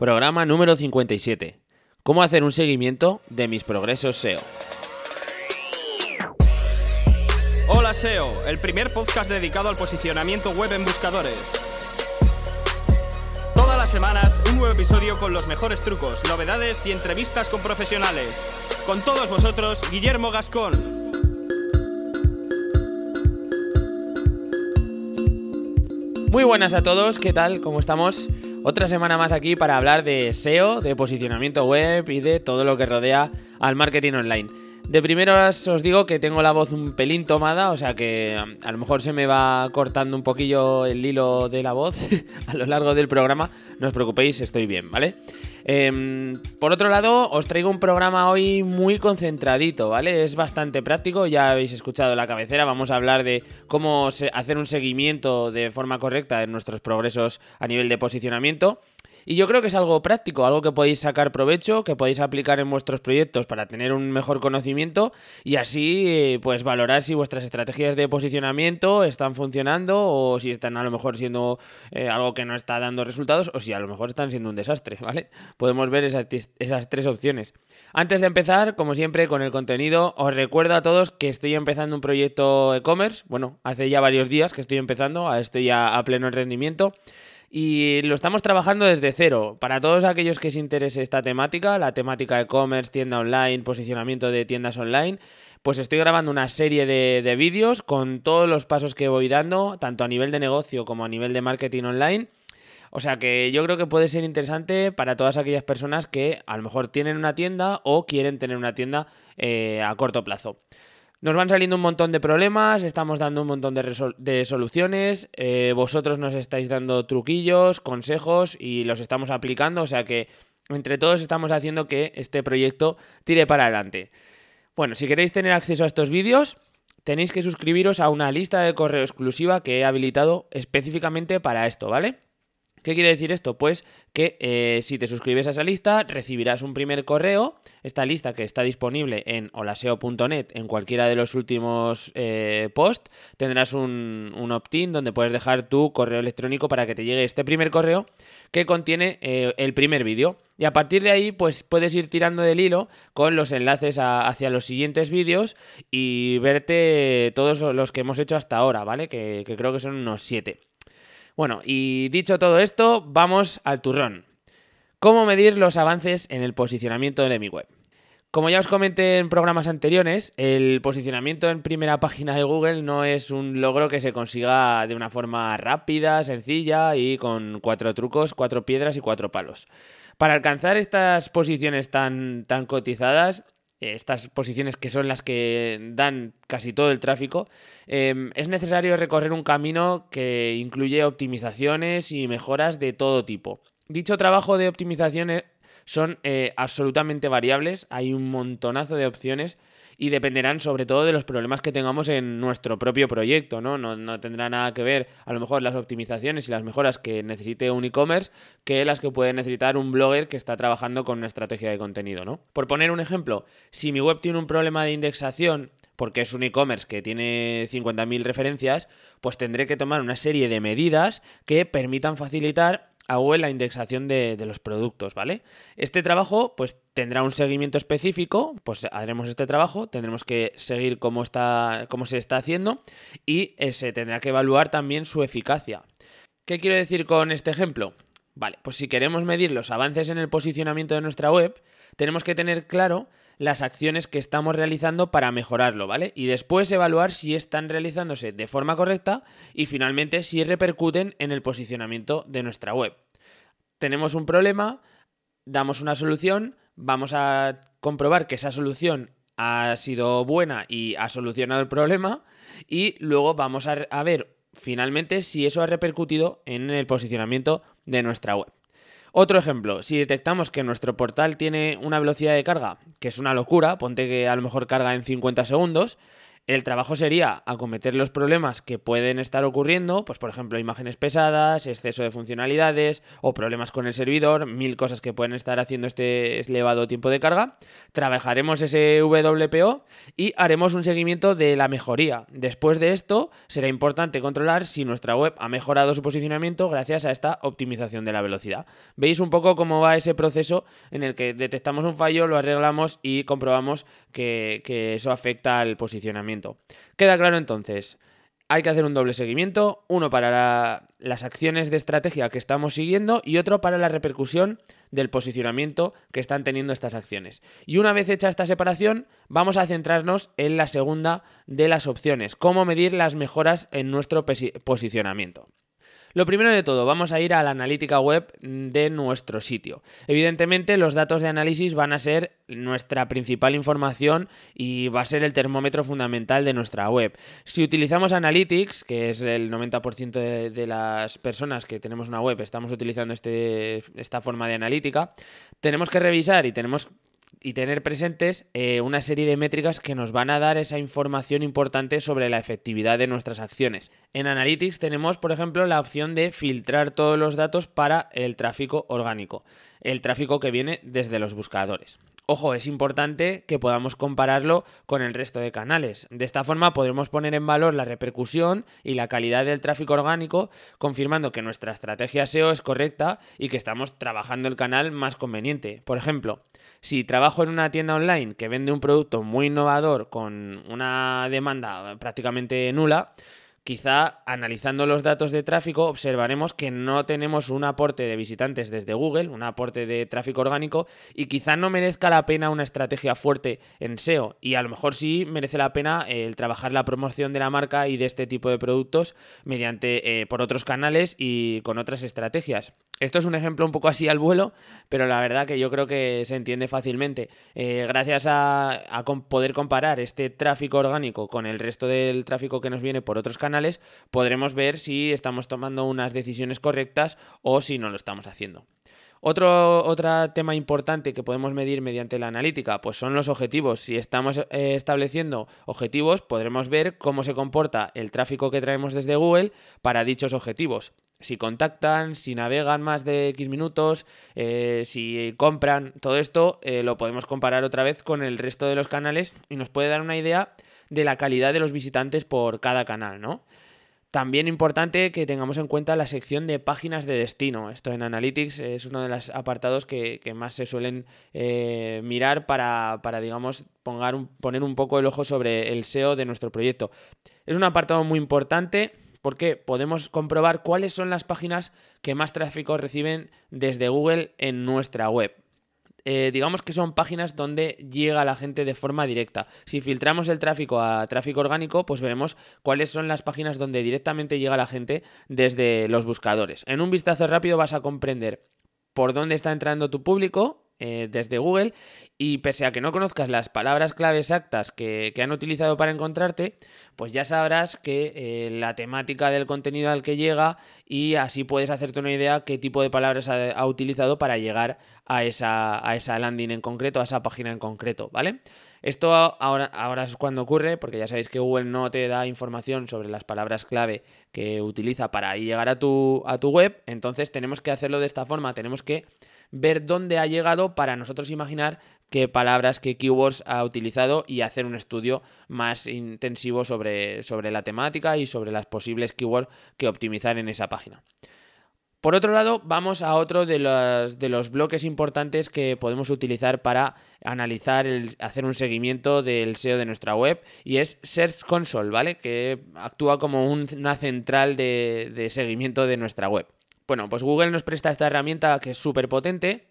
Programa número 57. ¿Cómo hacer un seguimiento de mis progresos SEO? Hola SEO, el primer podcast dedicado al posicionamiento web en buscadores. Todas las semanas un nuevo episodio con los mejores trucos, novedades y entrevistas con profesionales. Con todos vosotros, Guillermo Gascón. Muy buenas a todos, ¿qué tal? ¿Cómo estamos? Otra semana más aquí para hablar de SEO, de posicionamiento web y de todo lo que rodea al marketing online. De primero os digo que tengo la voz un pelín tomada, o sea que um, a lo mejor se me va cortando un poquillo el hilo de la voz a lo largo del programa. No os preocupéis, estoy bien, ¿vale? Em, por otro lado, os traigo un programa hoy muy concentradito, ¿vale? Es bastante práctico, ya habéis escuchado la cabecera, vamos a hablar de cómo hacer un seguimiento de forma correcta de nuestros progresos a nivel de posicionamiento. Y yo creo que es algo práctico, algo que podéis sacar provecho, que podéis aplicar en vuestros proyectos para tener un mejor conocimiento y así pues valorar si vuestras estrategias de posicionamiento están funcionando o si están a lo mejor siendo eh, algo que no está dando resultados o si a lo mejor están siendo un desastre, ¿vale? Podemos ver esas, esas tres opciones. Antes de empezar, como siempre, con el contenido, os recuerdo a todos que estoy empezando un proyecto e-commerce. Bueno, hace ya varios días que estoy empezando, estoy ya a pleno rendimiento y lo estamos trabajando desde cero. Para todos aquellos que os interese esta temática, la temática e-commerce, tienda online, posicionamiento de tiendas online, pues estoy grabando una serie de, de vídeos con todos los pasos que voy dando, tanto a nivel de negocio como a nivel de marketing online. O sea que yo creo que puede ser interesante para todas aquellas personas que a lo mejor tienen una tienda o quieren tener una tienda eh, a corto plazo. Nos van saliendo un montón de problemas, estamos dando un montón de, soluciones, eh, vosotros nos estáis dando truquillos, consejos y los estamos aplicando, o sea que entre todos estamos haciendo que este proyecto tire para adelante. Bueno, si queréis tener acceso a estos vídeos, tenéis que suscribiros a una lista de correo exclusiva que he habilitado específicamente para esto, ¿vale? ¿Qué quiere decir esto? Pues que eh, si te suscribes a esa lista recibirás un primer correo, esta lista que está disponible en holaseo.net en cualquiera de los últimos eh, posts, tendrás un, opt-in donde puedes dejar tu correo electrónico para que te llegue este primer correo que contiene eh, el primer vídeo. Y a partir de ahí, pues puedes ir tirando del hilo con los enlaces hacia los siguientes vídeos y verte todos los que hemos hecho hasta ahora, ¿vale? Que, que creo que son unos siete. Bueno, y dicho todo esto, vamos al turrón. ¿Cómo medir los avances en el posicionamiento de mi web? Como ya os comenté en programas anteriores, el posicionamiento en primera página de Google no es un logro que se consiga de una forma rápida, sencilla y con cuatro trucos, cuatro piedras y cuatro palos. Para alcanzar estas posiciones tan, tan cotizadas, estas posiciones que son las que dan casi todo el tráfico, em, es necesario recorrer un camino que incluye optimizaciones y mejoras de todo tipo. Dicho trabajo de optimizaciones son eh, absolutamente variables, hay un montonazo de opciones y dependerán sobre todo de los problemas que tengamos en nuestro propio proyecto, ¿no? No, tendrá nada que ver a lo mejor las optimizaciones y las mejoras que necesite un e-commerce que las que puede necesitar un blogger que está trabajando con una estrategia de contenido, ¿no? Por poner un ejemplo, si mi web tiene un problema de indexación porque es un e-commerce que tiene 50.000 referencias, pues tendré que tomar una serie de medidas que permitan facilitar a la indexación de, los productos, ¿vale? Este trabajo, pues tendrá un seguimiento específico, pues haremos este trabajo, tendremos que seguir cómo, está, cómo se está haciendo y eh, se tendrá que evaluar también su eficacia. ¿Qué quiero decir con este ejemplo? Vale, pues si queremos medir los avances en el posicionamiento de nuestra web, tenemos que tener claro las acciones que estamos realizando para mejorarlo, ¿vale? Y después evaluar si están realizándose de forma correcta y finalmente si repercuten en el posicionamiento de nuestra web. Tenemos un problema, damos una solución, vamos a comprobar que esa solución ha sido buena y ha solucionado el problema y luego vamos a, ver finalmente si eso ha repercutido en el posicionamiento de nuestra web. Otro ejemplo, si detectamos que nuestro portal tiene una velocidad de carga que es una locura, ponte que a lo mejor carga en 50 segundos, El trabajo sería acometer los problemas que pueden estar ocurriendo, pues por ejemplo imágenes pesadas, exceso de funcionalidades o problemas con el servidor, mil cosas que pueden estar haciendo este elevado tiempo de carga. Trabajaremos ese WPO y haremos un seguimiento de la mejoría. Después de esto será importante controlar si nuestra web ha mejorado su posicionamiento gracias a esta optimización de la velocidad. Veis un poco cómo va ese proceso en el que detectamos un fallo, lo arreglamos y comprobamos que, que eso afecta al posicionamiento. Queda claro entonces, hay que hacer un doble seguimiento, uno para las acciones de estrategia que estamos siguiendo y otro para la repercusión del posicionamiento que están teniendo estas acciones. Y una vez hecha esta separación, vamos a centrarnos en la segunda de las opciones, cómo medir las mejoras en nuestro posicionamiento. Lo primero de todo, vamos a ir a la analítica web de nuestro sitio. Evidentemente, los datos de análisis van a ser nuestra principal información y va a ser el termómetro fundamental de nuestra web. Si utilizamos Analytics, que es el 90% de, las personas que tenemos una web, estamos utilizando este, esta forma de analítica, tenemos que revisar y tenemos y tener presentes eh, una serie de métricas que nos van a dar esa información importante sobre la efectividad de nuestras acciones. En Analytics tenemos, por ejemplo, la opción de filtrar todos los datos para el tráfico orgánico, el tráfico que viene desde los buscadores. Ojo, es importante que podamos compararlo con el resto de canales. De esta forma podremos poner en valor la repercusión y la calidad del tráfico orgánico, confirmando que nuestra estrategia SEO es correcta y que estamos trabajando el canal más conveniente. Por ejemplo, si trabajo en una tienda online que vende un producto muy innovador con una demanda prácticamente nula, quizá analizando los datos de tráfico observaremos que no tenemos un aporte de visitantes desde Google, un aporte de tráfico orgánico y quizá no merezca la pena una estrategia fuerte en SEO y a lo mejor sí merece la pena el trabajar la promoción de la marca y de este tipo de productos mediante eh, por otros canales y con otras estrategias. Esto es un ejemplo un poco así al vuelo, pero la verdad que yo creo que se entiende fácilmente. Eh, gracias a, poder comparar este tráfico orgánico con el resto del tráfico que nos viene por otros canales, podremos ver si estamos tomando unas decisiones correctas o si no lo estamos haciendo. Otro, otro, tema importante que podemos medir mediante la analítica, pues son los objetivos. Si estamos eh, estableciendo objetivos, podremos ver cómo se comporta el tráfico que traemos desde Google para dichos objetivos si contactan, si navegan más de X minutos, eh, si compran, todo esto eh, lo podemos comparar otra vez con el resto de los canales y nos puede dar una idea de la calidad de los visitantes por cada canal, ¿no? También importante que tengamos en cuenta la sección de páginas de destino. Esto en Analytics es uno de los apartados que, más se suelen eh, mirar para, para digamos, poner un poco el ojo sobre el SEO de nuestro proyecto. Es un apartado muy importante porque podemos comprobar cuáles son las páginas que más tráfico reciben desde Google en nuestra web. Eh, digamos que son páginas donde llega la gente de forma directa. Si filtramos el tráfico a tráfico orgánico, pues veremos cuáles son las páginas donde directamente llega la gente desde los buscadores. En un vistazo rápido vas a comprender por dónde está entrando tu público eh, desde Google. Y pese a que no conozcas las palabras clave exactas que, han utilizado para encontrarte, pues ya sabrás que eh, la temática del contenido al que llega y así puedes hacerte una idea qué tipo de palabras ha, utilizado para llegar a esa, a esa landing en concreto, a esa página en concreto, ¿vale? Esto ahora, ahora es cuando ocurre, porque ya sabéis que Google no te da información sobre las palabras clave que utiliza para llegar a tu, a tu web, entonces tenemos que hacerlo de esta forma, tenemos que ver dónde ha llegado para nosotros imaginar qué palabras, qué keywords ha utilizado y hacer un estudio más intensivo sobre, sobre la temática y sobre las posibles keywords que optimizar en esa página. Por otro lado, vamos a otro de los, de los bloques importantes que podemos utilizar para analizar, el, hacer un seguimiento del SEO de nuestra web y es Search Console, ¿vale? Que actúa como una central de, de seguimiento de nuestra web. Bueno, pues Google nos presta esta herramienta que es súper potente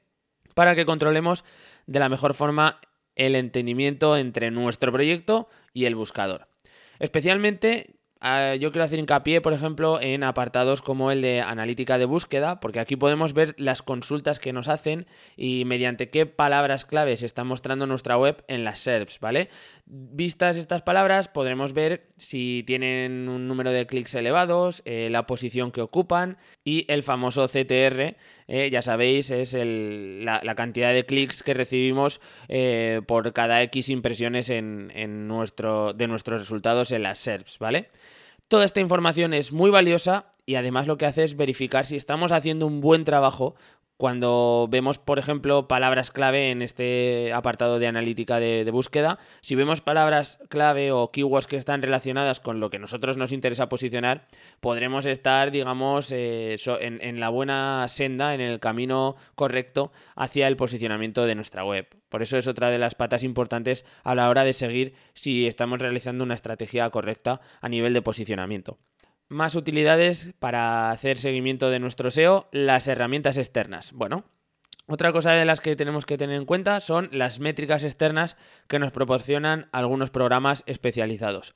para que controlemos de la mejor forma el entendimiento entre nuestro proyecto y el buscador. Especialmente Ah, yo quiero hacer hincapié, por ejemplo, en apartados como el de analítica de búsqueda, porque aquí podemos ver las consultas que nos hacen y mediante qué palabras claves está mostrando nuestra web en las SERPs, ¿vale? Vistas estas palabras, podremos ver si tienen un número de clics elevados, eh, la posición que ocupan y el famoso CTR, eh, ya sabéis, es la, cantidad de clics que recibimos eh, por cada X impresiones en, nuestro, de nuestros resultados en las SERPs, ¿vale? Toda esta información es muy valiosa y además lo que hace es verificar si estamos haciendo un buen trabajo cuando vemos, por ejemplo, palabras clave en este apartado de analítica de, búsqueda, si vemos palabras clave o keywords que están relacionadas con lo que nosotros nos interesa posicionar, podremos estar, digamos, eh, en, en la buena senda, en el camino correcto hacia el posicionamiento de nuestra web. Por eso es otra de las patas importantes a la hora de seguir si estamos realizando una estrategia correcta a nivel de posicionamiento. Más utilidades para hacer seguimiento de nuestro SEO, las herramientas externas. Bueno, otra cosa de las que tenemos que tener en cuenta son las métricas externas que nos proporcionan algunos programas especializados.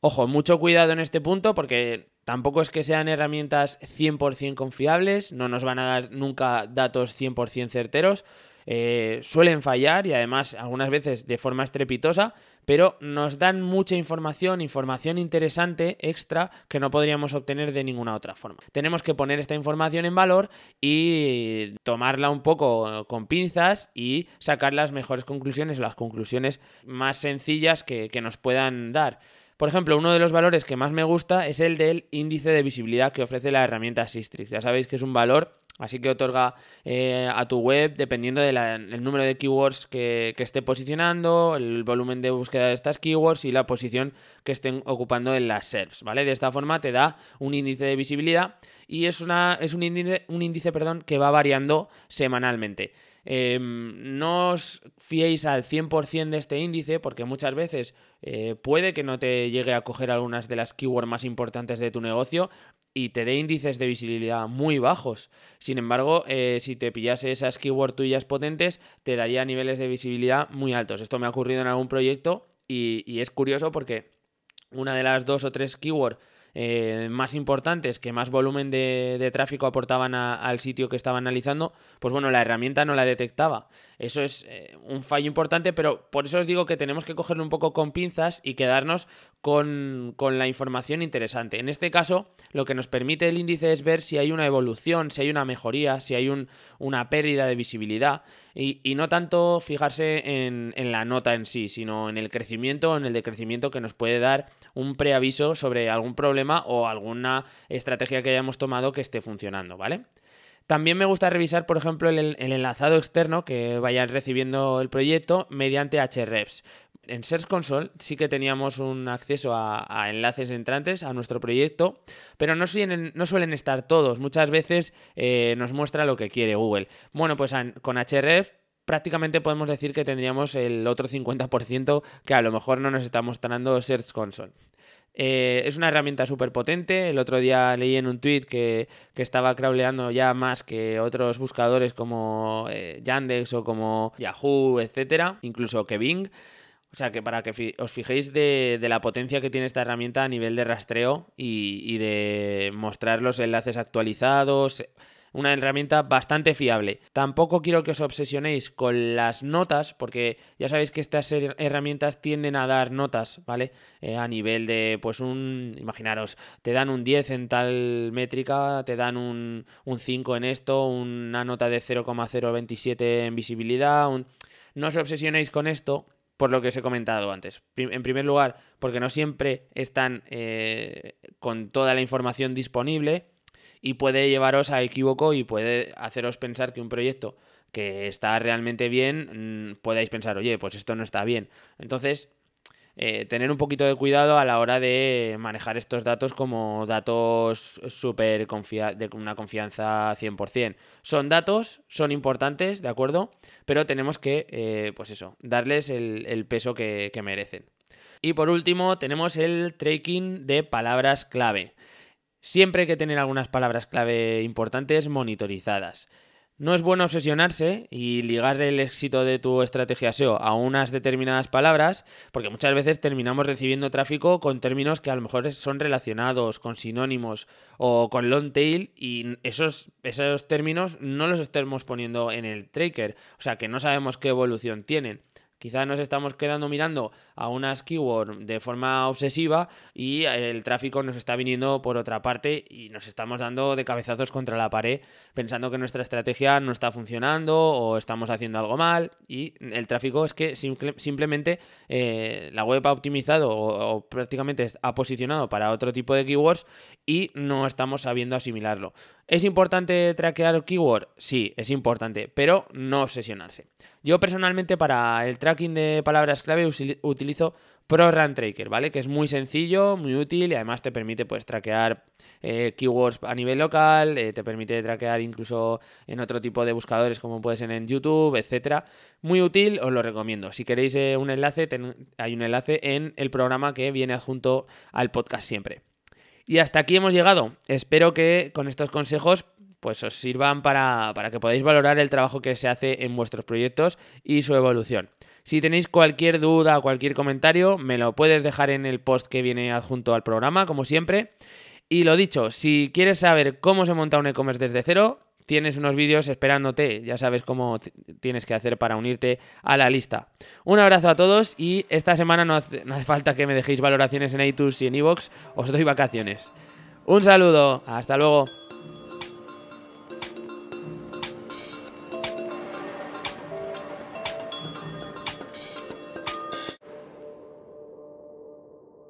Ojo, mucho cuidado en este punto porque tampoco es que sean herramientas 100% confiables, no nos van a dar nunca datos 100% certeros, eh, suelen fallar y además algunas veces de forma estrepitosa, pero nos dan mucha información, información interesante, extra, que no podríamos obtener de ninguna otra forma. Tenemos que poner esta información en valor y tomarla un poco con pinzas y sacar las mejores conclusiones, las conclusiones más sencillas que, que nos puedan dar. Por ejemplo, uno de los valores que más me gusta es el del índice de visibilidad que ofrece la herramienta Sistrix. Ya sabéis que es un valor Así que otorga eh, a tu web, dependiendo del número de keywords que, esté posicionando, el volumen de búsqueda de estas keywords y la posición que estén ocupando en las SERPs, ¿vale? De esta forma te da un índice de visibilidad y es, una, es un índice, un índice perdón, que va variando semanalmente. Em, no os fiéis al 100% de este índice porque muchas veces eh, puede que no te llegue a coger algunas de las keywords más importantes de tu negocio y te dé índices de visibilidad muy bajos. Sin embargo, eh, si te pillase esas keywords tuyas potentes, te daría niveles de visibilidad muy altos. Esto me ha ocurrido en algún proyecto y, y es curioso porque una de las dos o tres keywords eh, más importantes, que más volumen de, tráfico aportaban al sitio que estaba analizando, pues bueno, la herramienta no la detectaba. Eso es eh, un fallo importante, pero por eso os digo que tenemos que cogerlo un poco con pinzas y quedarnos con, la información interesante. En este caso, lo que nos permite el índice es ver si hay una evolución, si hay una mejoría, si hay una pérdida de visibilidad. Y, no tanto fijarse en, la nota en sí, sino en el crecimiento o en el decrecimiento que nos puede dar un preaviso sobre algún problema o alguna estrategia que hayamos tomado que esté funcionando, ¿vale? También me gusta revisar, por ejemplo, el, enlazado externo que vayan recibiendo el proyecto mediante Hrefs. En Search Console sí que teníamos un acceso a, enlaces entrantes a nuestro proyecto, pero no suelen, no suelen estar todos. Muchas veces eh, nos muestra lo que quiere Google. Bueno, pues con Href prácticamente podemos decir que tendríamos el otro 50% que a lo mejor no nos está mostrando Search Console. Eh, es una herramienta súper potente. El otro día leí en un tweet que, estaba crawleando ya más que otros buscadores como eh, Yandex o como Yahoo, etcétera, incluso que Bing. O sea que para que os fijéis de, la potencia que tiene esta herramienta a nivel de rastreo y de mostrar los enlaces actualizados una herramienta bastante fiable. Tampoco quiero que os obsesionéis con las notas, porque ya sabéis que estas herramientas tienden a dar notas, ¿vale? Eh, a nivel de, pues un, imaginaros, te dan un 10 en tal métrica, te dan un, 5 en esto, una nota de 0,027 en visibilidad, no os obsesionéis con esto, por lo que os he comentado antes. En primer lugar, porque no siempre están eh, con toda la información disponible y puede llevaros a equívoco y puede haceros pensar que un proyecto que está realmente bien, mm, podáis pensar, oye, pues esto no está bien. Entonces, eh, tener un poquito de cuidado a la hora de manejar estos datos como datos súper de una confianza 100%. Son datos, son importantes, ¿de acuerdo? Pero tenemos que, eh, pues eso, darles el, peso que merecen. Y por último, tenemos el tracking de palabras clave. Siempre hay que tener algunas palabras clave importantes monitorizadas. No es bueno obsesionarse y ligar el éxito de tu estrategia SEO a unas determinadas palabras, porque muchas veces terminamos recibiendo tráfico con términos que a lo mejor son relacionados, con sinónimos o con long tail, y esos, esos términos no los estemos poniendo en el tracker, o sea que no sabemos qué evolución tienen. Quizás nos estamos quedando mirando a unas keywords de forma obsesiva y el tráfico nos está viniendo por otra parte y nos estamos dando de cabezazos contra la pared pensando que nuestra estrategia no está funcionando o estamos haciendo algo mal y el tráfico es que simplemente eh, la web ha optimizado o, o prácticamente ha posicionado para otro tipo de keywords y no estamos sabiendo asimilarlo. ¿Es importante traquear keyword? Sí, es importante, pero no obsesionarse. Yo personalmente para el tracking de palabras clave utilizo ProRun Tracker, ¿vale? Que es muy sencillo, muy útil y además te permite pues traquear eh, keywords a nivel local, eh, te permite traquear incluso en otro tipo de buscadores como puede ser en YouTube, etcétera. Muy útil, os lo recomiendo. Si queréis eh, un enlace, hay un enlace en el programa que viene adjunto al podcast siempre. Y hasta aquí hemos llegado. Espero que con estos consejos pues os sirvan para, para que podáis valorar el trabajo que se hace en vuestros proyectos y su evolución. Si tenéis cualquier duda o cualquier comentario, me lo puedes dejar en el post que viene adjunto al programa, como siempre. Y lo dicho, si quieres saber cómo se monta un e-commerce desde cero, tienes unos vídeos esperándote, ya sabes cómo tienes que hacer para unirte a la lista. Un abrazo a todos y esta semana no hace, falta que me dejéis valoraciones en iTunes y en iVoox, os doy vacaciones. Un saludo, hasta luego.